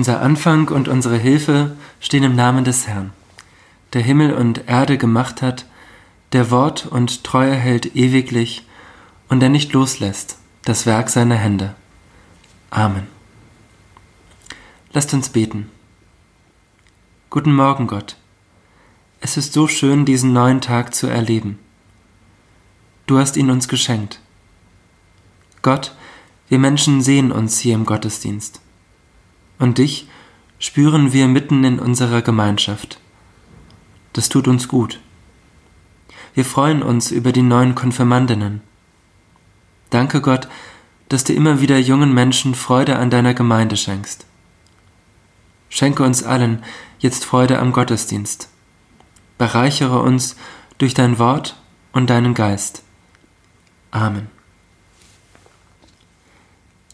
Unser Anfang und unsere Hilfe stehen im Namen des Herrn, der Himmel und Erde gemacht hat, der Wort und Treue hält ewiglich und der nicht loslässt das Werk seiner Hände. Amen. Lasst uns beten. Guten Morgen, Gott. Es ist so schön, diesen neuen Tag zu erleben. Du hast ihn uns geschenkt. Gott, wir Menschen sehen uns hier im Gottesdienst und dich spüren wir mitten in unserer Gemeinschaft. Das tut uns gut. Wir freuen uns über die neuen Konfirmandinnen. Danke Gott, dass du immer wieder jungen Menschen Freude an deiner Gemeinde schenkst. Schenke uns allen jetzt Freude am Gottesdienst. Bereichere uns durch dein Wort und deinen Geist. Amen.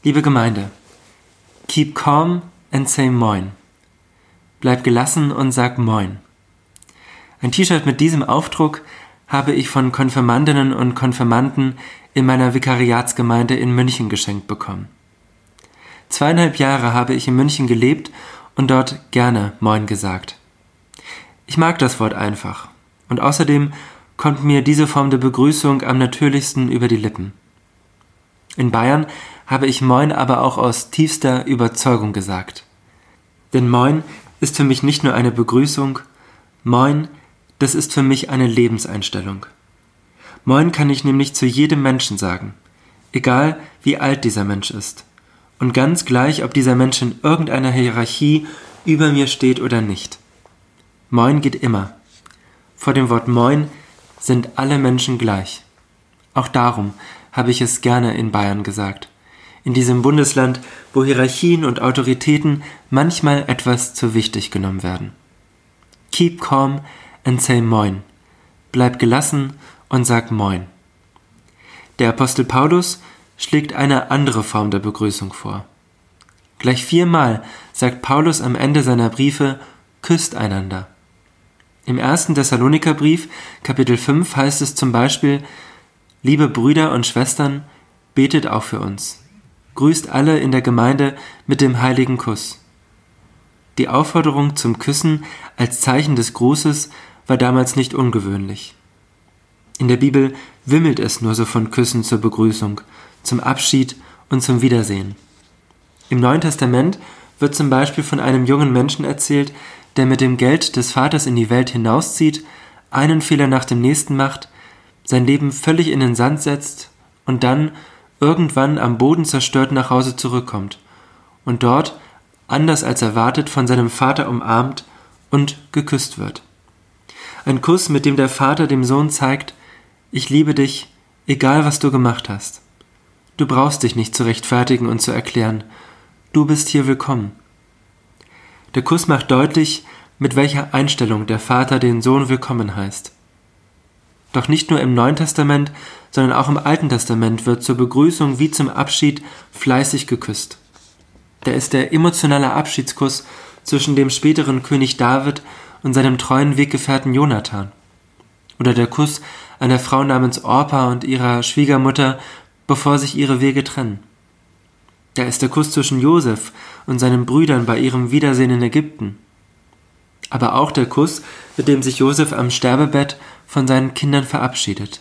Liebe Gemeinde, keep calm and say Moin. Bleib gelassen und sag Moin. Ein T-Shirt mit diesem Aufdruck habe ich von Konfirmandinnen und Konfirmanden in meiner Vikariatsgemeinde in München geschenkt bekommen. Zweieinhalb Jahre habe ich in München gelebt und dort gerne Moin gesagt. Ich mag das Wort einfach und außerdem kommt mir diese Form der Begrüßung am natürlichsten über die Lippen. In Bayern habe ich Moin aber auch aus tiefster Überzeugung gesagt. Denn Moin ist für mich nicht nur eine Begrüßung, Moin, das ist für mich eine Lebenseinstellung. Moin kann ich nämlich zu jedem Menschen sagen, egal wie alt dieser Mensch ist. Und ganz gleich, ob dieser Mensch in irgendeiner Hierarchie über mir steht oder nicht. Moin geht immer. Vor dem Wort Moin sind alle Menschen gleich. Auch darum habe ich es gerne in Bayern gesagt in diesem Bundesland, wo Hierarchien und Autoritäten manchmal etwas zu wichtig genommen werden. Keep calm and say Moin. Bleib gelassen und sag Moin. Der Apostel Paulus schlägt eine andere Form der Begrüßung vor. Gleich viermal sagt Paulus am Ende seiner Briefe, küsst einander. Im ersten Thessalonikerbrief, Kapitel 5, heißt es zum Beispiel, Liebe Brüder und Schwestern, betet auch für uns grüßt alle in der Gemeinde mit dem heiligen Kuss. Die Aufforderung zum Küssen als Zeichen des Grußes war damals nicht ungewöhnlich. In der Bibel wimmelt es nur so von Küssen zur Begrüßung, zum Abschied und zum Wiedersehen. Im Neuen Testament wird zum Beispiel von einem jungen Menschen erzählt, der mit dem Geld des Vaters in die Welt hinauszieht, einen Fehler nach dem nächsten macht, sein Leben völlig in den Sand setzt und dann irgendwann am Boden zerstört nach Hause zurückkommt und dort, anders als erwartet, von seinem Vater umarmt und geküsst wird. Ein Kuss, mit dem der Vater dem Sohn zeigt, ich liebe dich, egal was du gemacht hast. Du brauchst dich nicht zu rechtfertigen und zu erklären, du bist hier willkommen. Der Kuss macht deutlich, mit welcher Einstellung der Vater den Sohn willkommen heißt. Doch nicht nur im Neuen Testament, sondern auch im Alten Testament wird zur Begrüßung wie zum Abschied fleißig geküsst. Da ist der emotionale Abschiedskuss zwischen dem späteren König David und seinem treuen Weggefährten Jonathan. Oder der Kuss einer Frau namens Orpa und ihrer Schwiegermutter, bevor sich ihre Wege trennen. Da ist der Kuss zwischen Josef und seinen Brüdern bei ihrem Wiedersehen in Ägypten aber auch der Kuss, mit dem sich Josef am Sterbebett von seinen Kindern verabschiedet.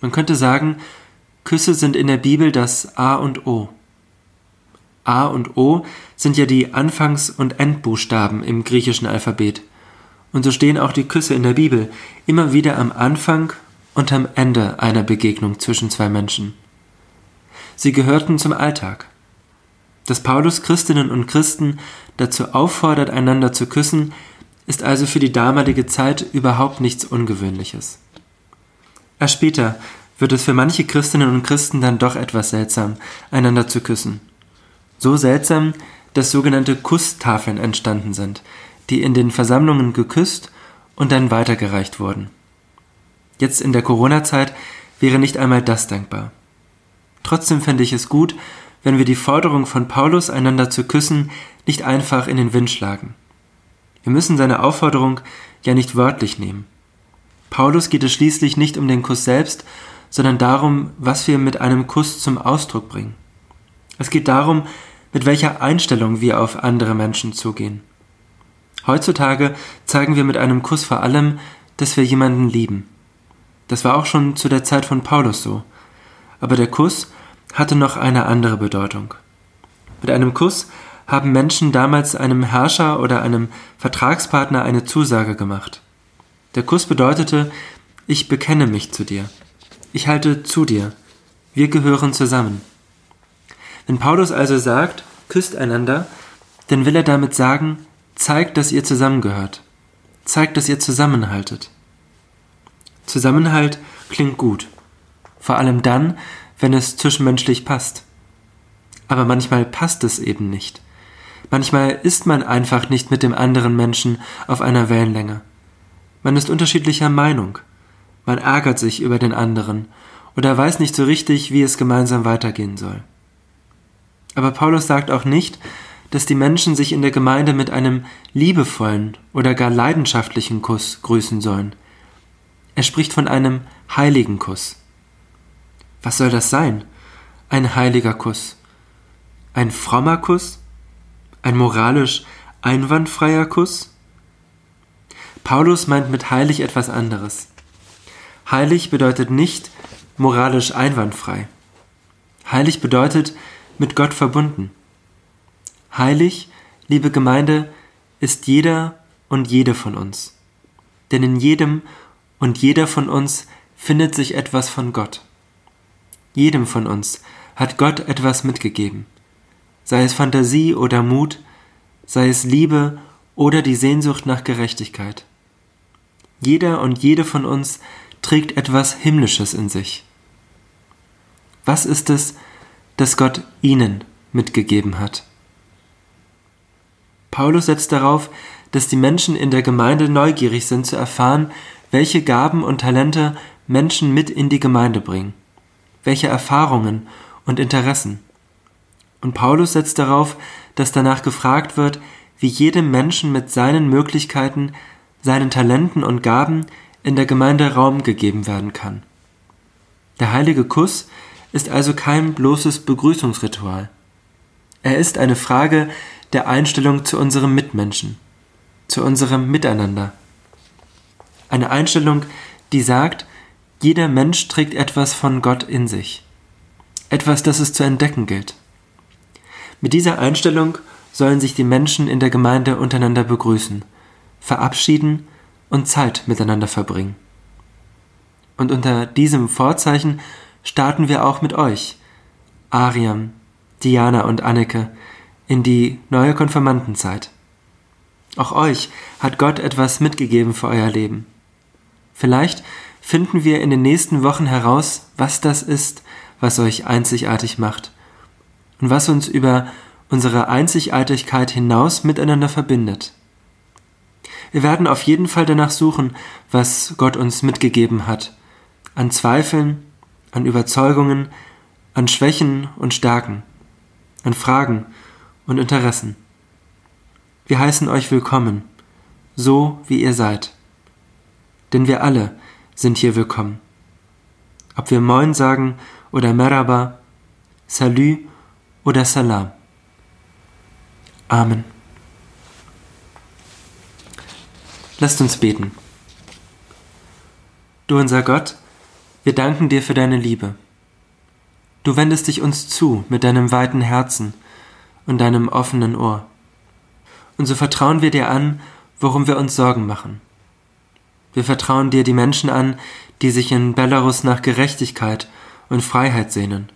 Man könnte sagen, Küsse sind in der Bibel das A und O. A und O sind ja die Anfangs- und Endbuchstaben im griechischen Alphabet. Und so stehen auch die Küsse in der Bibel immer wieder am Anfang und am Ende einer Begegnung zwischen zwei Menschen. Sie gehörten zum Alltag. Dass Paulus Christinnen und Christen dazu auffordert, einander zu küssen, ist also für die damalige Zeit überhaupt nichts Ungewöhnliches. Erst später wird es für manche Christinnen und Christen dann doch etwas seltsam, einander zu küssen. So seltsam, dass sogenannte Kusstafeln entstanden sind, die in den Versammlungen geküsst und dann weitergereicht wurden. Jetzt in der Corona-Zeit wäre nicht einmal das denkbar. Trotzdem fände ich es gut, wenn wir die Forderung von Paulus, einander zu küssen, nicht einfach in den Wind schlagen. Wir müssen seine Aufforderung ja nicht wörtlich nehmen. Paulus geht es schließlich nicht um den Kuss selbst, sondern darum, was wir mit einem Kuss zum Ausdruck bringen. Es geht darum, mit welcher Einstellung wir auf andere Menschen zugehen. Heutzutage zeigen wir mit einem Kuss vor allem, dass wir jemanden lieben. Das war auch schon zu der Zeit von Paulus so. Aber der Kuss hatte noch eine andere Bedeutung. Mit einem Kuss haben Menschen damals einem Herrscher oder einem Vertragspartner eine Zusage gemacht. Der Kuss bedeutete, ich bekenne mich zu dir. Ich halte zu dir. Wir gehören zusammen. Wenn Paulus also sagt, küsst einander, dann will er damit sagen, zeigt, dass ihr zusammengehört. Zeigt, dass ihr zusammenhaltet. Zusammenhalt klingt gut. Vor allem dann, wenn es zwischenmenschlich passt. Aber manchmal passt es eben nicht. Manchmal ist man einfach nicht mit dem anderen Menschen auf einer Wellenlänge. Man ist unterschiedlicher Meinung. Man ärgert sich über den anderen oder weiß nicht so richtig, wie es gemeinsam weitergehen soll. Aber Paulus sagt auch nicht, dass die Menschen sich in der Gemeinde mit einem liebevollen oder gar leidenschaftlichen Kuss grüßen sollen. Er spricht von einem heiligen Kuss. Was soll das sein? Ein heiliger Kuss. Ein frommer Kuss? Ein moralisch einwandfreier Kuss? Paulus meint mit heilig etwas anderes. Heilig bedeutet nicht moralisch einwandfrei. Heilig bedeutet mit Gott verbunden. Heilig, liebe Gemeinde, ist jeder und jede von uns. Denn in jedem und jeder von uns findet sich etwas von Gott. Jedem von uns hat Gott etwas mitgegeben. Sei es Fantasie oder Mut, sei es Liebe oder die Sehnsucht nach Gerechtigkeit. Jeder und jede von uns trägt etwas Himmlisches in sich. Was ist es, das Gott ihnen mitgegeben hat? Paulus setzt darauf, dass die Menschen in der Gemeinde neugierig sind zu erfahren, welche Gaben und Talente Menschen mit in die Gemeinde bringen welche Erfahrungen und Interessen. Und Paulus setzt darauf, dass danach gefragt wird, wie jedem Menschen mit seinen Möglichkeiten, seinen Talenten und Gaben in der Gemeinde Raum gegeben werden kann. Der heilige Kuss ist also kein bloßes Begrüßungsritual. Er ist eine Frage der Einstellung zu unserem Mitmenschen, zu unserem Miteinander. Eine Einstellung, die sagt, jeder Mensch trägt etwas von Gott in sich. Etwas, das es zu entdecken gilt. Mit dieser Einstellung sollen sich die Menschen in der Gemeinde untereinander begrüßen, verabschieden und Zeit miteinander verbringen. Und unter diesem Vorzeichen starten wir auch mit euch, Ariam, Diana und Anneke, in die neue Konfirmandenzeit. Auch euch hat Gott etwas mitgegeben für euer Leben. Vielleicht finden wir in den nächsten Wochen heraus, was das ist, was euch einzigartig macht und was uns über unsere Einzigartigkeit hinaus miteinander verbindet. Wir werden auf jeden Fall danach suchen, was Gott uns mitgegeben hat, an Zweifeln, an Überzeugungen, an Schwächen und Stärken, an Fragen und Interessen. Wir heißen euch willkommen, so wie ihr seid. Denn wir alle sind hier willkommen. Ob wir Moin sagen oder Merhaba, Salü oder Salam. Amen. Lasst uns beten. Du unser Gott, wir danken dir für deine Liebe. Du wendest dich uns zu mit deinem weiten Herzen und deinem offenen Ohr. Und so vertrauen wir dir an, worum wir uns Sorgen machen. Wir vertrauen dir die Menschen an, die sich in Belarus nach Gerechtigkeit und Freiheit sehnen.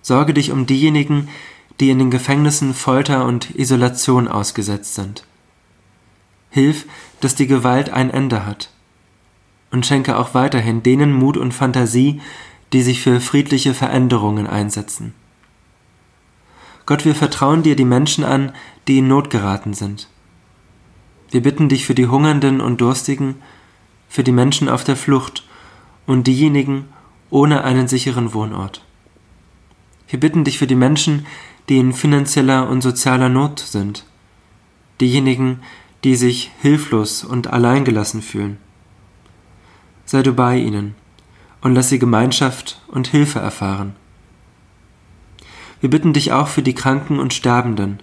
Sorge dich um diejenigen, die in den Gefängnissen Folter und Isolation ausgesetzt sind. Hilf, dass die Gewalt ein Ende hat. Und schenke auch weiterhin denen Mut und Fantasie, die sich für friedliche Veränderungen einsetzen. Gott, wir vertrauen dir die Menschen an, die in Not geraten sind. Wir bitten dich für die Hungernden und Durstigen, für die Menschen auf der Flucht und diejenigen ohne einen sicheren Wohnort. Wir bitten dich für die Menschen, die in finanzieller und sozialer Not sind, diejenigen, die sich hilflos und alleingelassen fühlen. Sei du bei ihnen und lass sie Gemeinschaft und Hilfe erfahren. Wir bitten dich auch für die Kranken und Sterbenden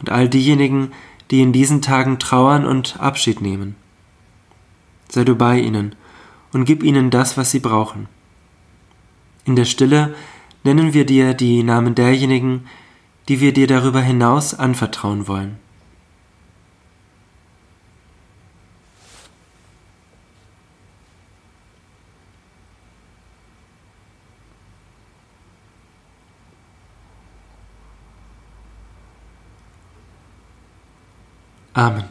und all diejenigen, die in diesen Tagen trauern und Abschied nehmen. Sei du bei ihnen und gib ihnen das, was sie brauchen. In der Stille nennen wir dir die Namen derjenigen, die wir dir darüber hinaus anvertrauen wollen. Amen.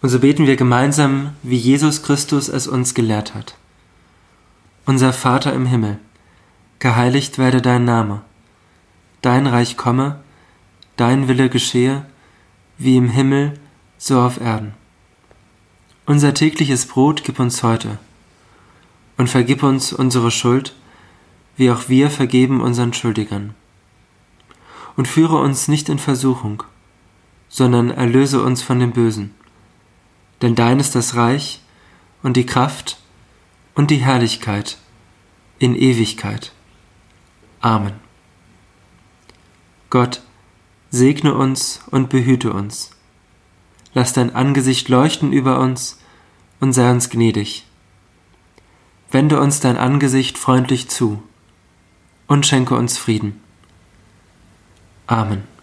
Und so beten wir gemeinsam, wie Jesus Christus es uns gelehrt hat. Unser Vater im Himmel, geheiligt werde dein Name, dein Reich komme, dein Wille geschehe, wie im Himmel, so auf Erden. Unser tägliches Brot gib uns heute und vergib uns unsere Schuld, wie auch wir vergeben unseren Schuldigern. Und führe uns nicht in Versuchung, sondern erlöse uns von dem Bösen. Denn dein ist das Reich und die Kraft und die Herrlichkeit in Ewigkeit. Amen. Gott, segne uns und behüte uns. Lass dein Angesicht leuchten über uns und sei uns gnädig. Wende uns dein Angesicht freundlich zu und schenke uns Frieden. Amen.